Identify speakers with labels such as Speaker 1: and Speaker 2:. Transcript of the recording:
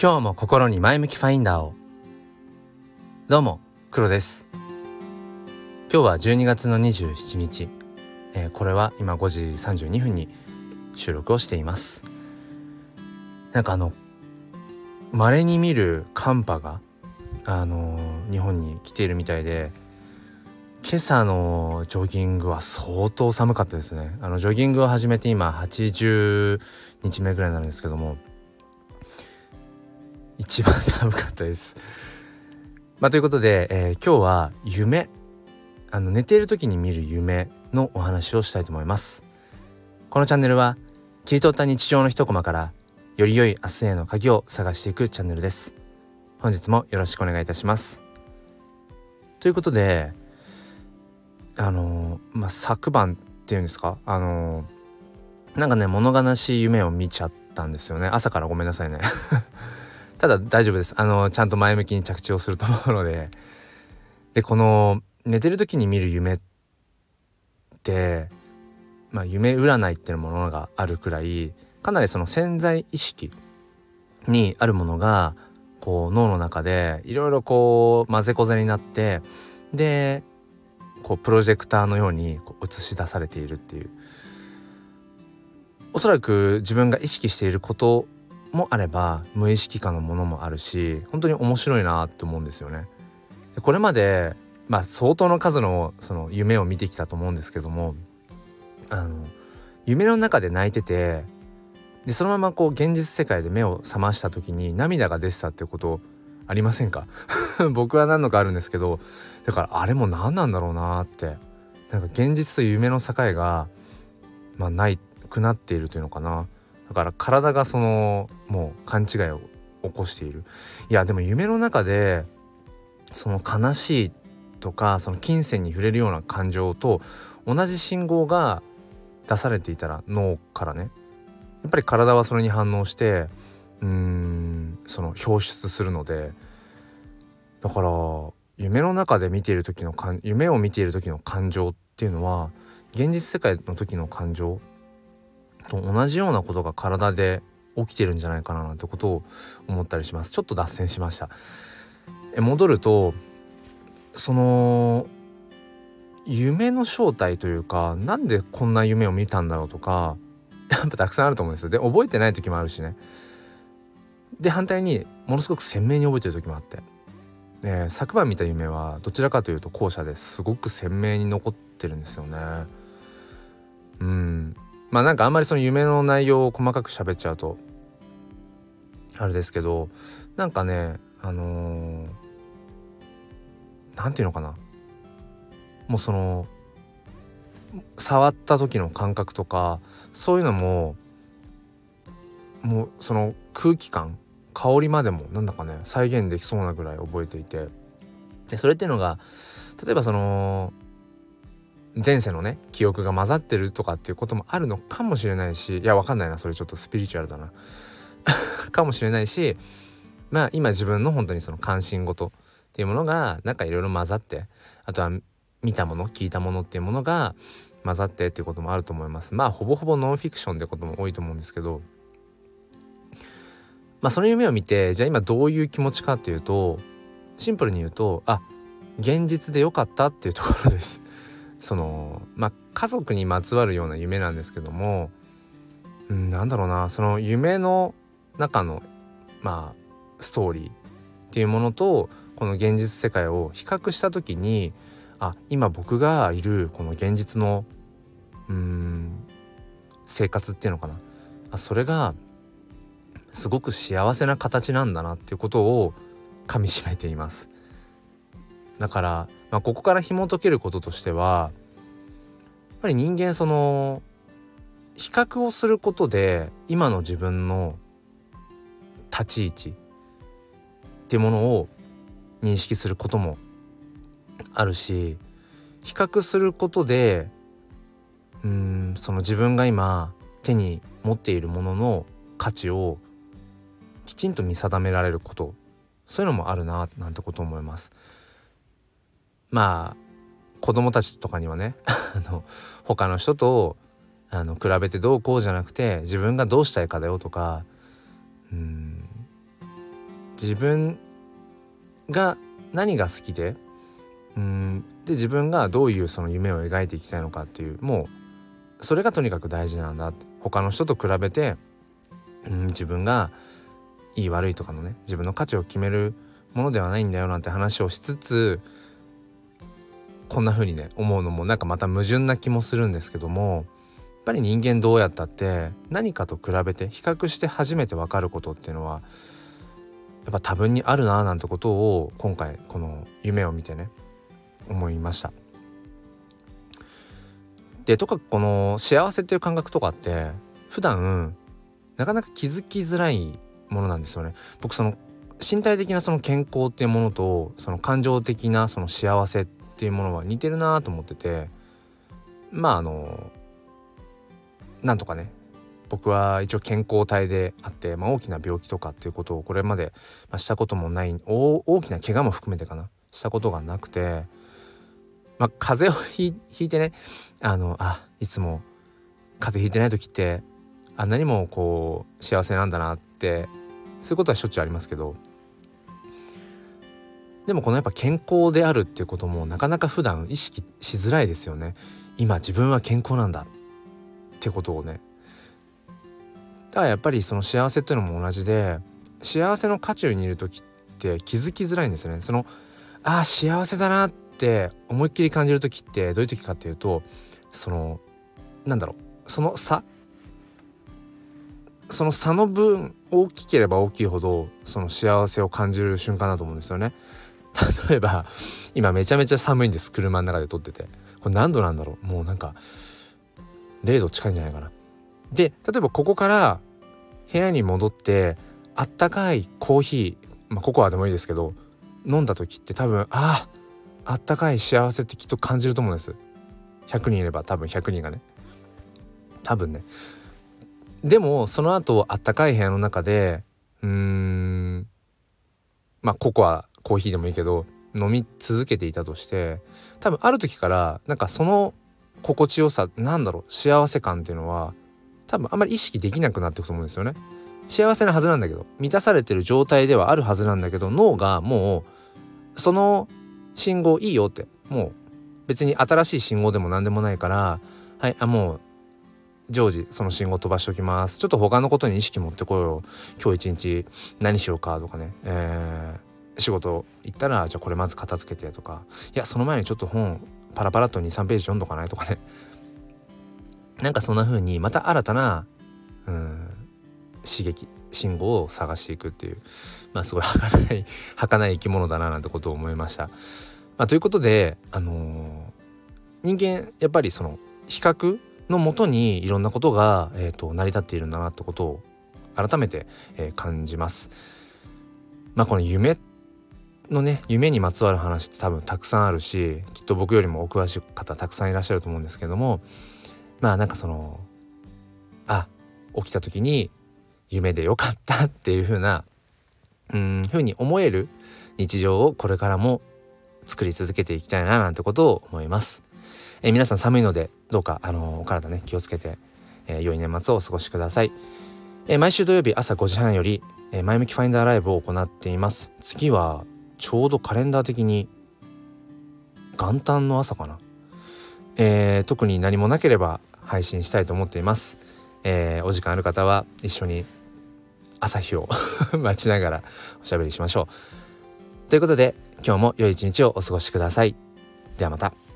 Speaker 1: 今日も心に前向きファインダーを。どうも黒です。今日は12月の27日、えー、これは今5時32分に収録をしています。なんかあの稀に見る寒波があのー、日本に来ているみたいで今朝のジョギングは相当寒かったですね。あのジョギングを始めて今80日目ぐらいなんですけども一番寒かったです。まあ、ということで、えー、今日は夢あの寝ている時に見る夢のお話をしたいと思います。このチャンネルは切り取った日常の一コマからより良い明日への鍵を探していくチャンネルです。本日もよろしくお願いいたします。ということであのまあ、昨晩っていうんですか？あのなんかね物悲しい夢を見ちゃったんですよね朝からごめんなさいねただ大丈夫です。あの、ちゃんと前向きに着地をすると思うので。で、この、寝てる時に見る夢って、まあ、夢占いっていうものがあるくらい、かなりその潜在意識にあるものが、こう、脳の中で、いろいろこう、混ぜこぜになって、で、こう、プロジェクターのようにこう映し出されているっていう。おそらく自分が意識していることもあれば無意識化のものもあるし本当に面白いなって思うんですよね。これまでまあ相当の数のその夢を見てきたと思うんですけどもあの夢の中で泣いててでそのままこう現実世界で目を覚ました時に涙が出てたってことありませんか？僕は何度かあるんですけどだからあれも何なんだろうなってなんか現実と夢の境がまあないくなっているというのかなだから体がそのもう勘違いを起こしている。いやでも夢の中でその悲しいとかその金銭に触れるような感情と同じ信号が出されていたら脳からね。やっぱり体はそれに反応してうーんその表出するのでだから夢の中で見ている時の夢を見ている時の感情っていうのは現実世界の時の感情と同じようなことが体で起きてるんじゃないかななんてことを思ったりします。ちょっと脱線しました。え戻るとその夢の正体というかなんでこんな夢を見たんだろうとか やっぱたくさんあると思うんですで覚えてない時もあるしね。で反対にものすごく鮮明に覚えてる時もあって、えー、昨晩見た夢はどちらかというと後者ですごく鮮明に残ってるんですよね。うん。まあなんかあんまりその夢の内容を細かく喋っちゃうとあれですけどなんかねあの何、ー、て言うのかな。もうその触った時の感覚とかそういうのももうその空気感香りまでもなんだかね再現できそうなぐらい覚えていて。でそれっていうのが例えばその前世のね記憶が混ざってるとかっていうこともあるのかもしれないしいやわかんないなそれちょっとスピリチュアルだな。かもしれないしまあ今自分の本当にその関心事っていうものがなんかいろいろ混ざってあとは見たもの聞いたものっていうものが混ざってっていうこともあると思います。まあほぼほぼノンフィクションってことも多いと思うんですけど。まあその夢を見てじゃあ今どういう気持ちかっていうとシンプルに言うとあ現実でよかったっていうところです。そのまあ家族にまつわるような夢なんですけども、うん、なんだろうなその夢の中のまあストーリーっていうものとこの現実世界を比較した時にあ今僕がいるこの現実のうん生活っていうのかなあそれがすごく幸せな形なんだなっていうことをかみしめています。だから、まあ、ここから紐解けることとしてはやっぱり人間その比較をすることで今の自分の立ち位置っていうものを認識することもあるし比較することでうんその自分が今手に持っているものの価値をきちんと見定められることそういうのもあるななんてこと思います。まあ子供たちとかにはね あの他の人とあの比べてどうこうじゃなくて自分がどうしたいかだよとかうん自分が何が好きでうんで自分がどういうその夢を描いていきたいのかっていうもうそれがとにかく大事なんだ。他の人と比べてうん自分がいい悪いとかのね自分の価値を決めるものではないんだよなんて話をしつつこんな風にね思うのもなんかまた矛盾な気もするんですけどもやっぱり人間どうやったって何かと比べて比較して初めて分かることっていうのはやっぱ多分にあるななんてことを今回この夢を見てね思いました。でとかこの幸せっていう感覚とかって普段なかなか気づきづらいものなんですよね。僕その身体的なその健康っていうものとその感情的なその幸せっっていうものは似てるなと思っててまああのなんとかね僕は一応健康体であって、まあ、大きな病気とかっていうことをこれまで、ま、したこともない大きな怪我も含めてかなしたことがなくて、まあ、風邪をひいてねあのあいつも風邪ひいてない時ってあんなにもこう幸せなんだなってそういうことはしょっちゅうありますけどでもこのやっぱ健康であるっていうこともなかなか普段意識しづらいですよね。今自分は健康なんだってことをね。だからやっぱりその幸せっていうのも同じで幸せの渦中にいる時って気づきづらいんですよね。そのああ幸せだなって思いっきり感じる時ってどういう時かっていうとそのなんだろう。その差。その差の分大きければ大きいほどその幸せを感じる瞬間だと思うんですよね。例えば今めちゃめちゃ寒いんです車の中で撮ってて。これ何度なんだろう。もうなんか0度近いんじゃないかな。で例えばここから部屋に戻ってあったかいコーヒー、まあ、ココアでもいいですけど飲んだ時って多分ああったかい幸せってきっと感じると思うんです。100人いれば多分100人がね。多分ね。でもその後あったかい部屋の中でうーんまあココアコーヒーでもいいけど飲み続けていたとして多分ある時からなんかその心地よさなんだろう幸せ感っていうのは多分あんまり意識できなくなっていくと思うんですよね。幸せなはずなんだけど満たされてる状態ではあるはずなんだけど脳がもうその信号いいよってもう別に新しい信号でも何でもないからはいあもう常時その信号飛ばしておきます。ちょっと他のことに意識持ってこよう今日一日何しようかとかね、えー、仕事行ったらじゃあこれまず片付けてとかいやその前にちょっと本パラパラっと23ページ読んどかないとかね なんかそんな風にまた新たなうん刺激信号を探していくっていうまあすごい儚い 儚い生き物だななんてことを思いました。まあ、ということであのー、人間やっぱりその比較のもとにいろんなことが、えーと、成り立っているんだなってことを改めて、えー、感じます。まあこの夢のね夢にまつわる話って多分たくさんあるしきっと僕よりもお詳しい方たくさんいらっしゃると思うんですけどもまあなんかそのあ起きた時に夢でよかったっていう風なうん風に思える日常をこれからも作り続けていきたいななんてことを思います。えー、皆さん寒いのでどうかあのお体ね気をつけて、えー、良い年末をお過ごしください。えー、毎週土曜日朝5時半より、え前向きファインダーライブを行っています。次はちょうどカレンダー的に元旦の朝かな。えー特に何もなければ配信したいと思っています。えお時間ある方は一緒に朝日を 待ちながらおしゃべりしましょう。ということで今日も良い一日をお過ごしください。ではまた。